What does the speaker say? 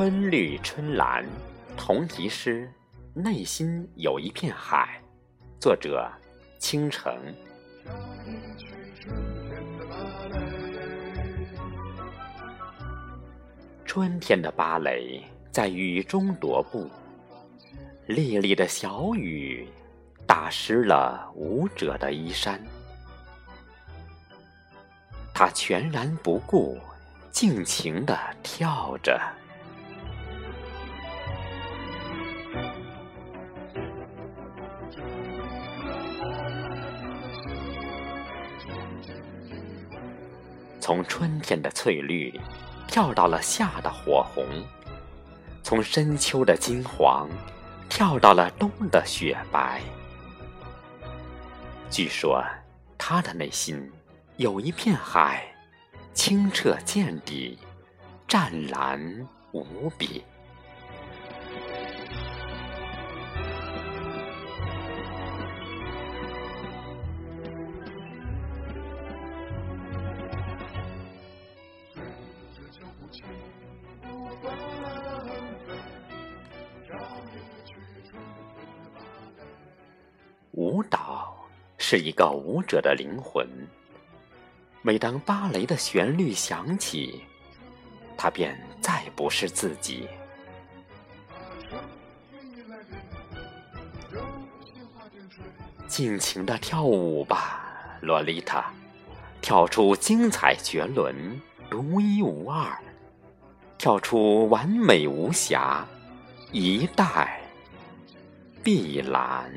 春绿春蓝，同题诗，内心有一片海。作者：倾城。春天的芭蕾在雨中踱步，沥沥的小雨打湿了舞者的衣衫。他全然不顾，尽情地跳着。从春天的翠绿，跳到了夏的火红；从深秋的金黄，跳到了冬的雪白。据说，他的内心有一片海，清澈见底，湛蓝无比。舞蹈是一个舞者的灵魂。每当芭蕾的旋律响起，他便再不是自己。尽情的跳舞吧，洛丽塔，跳出精彩绝伦、独一无二，跳出完美无瑕，一代碧蓝。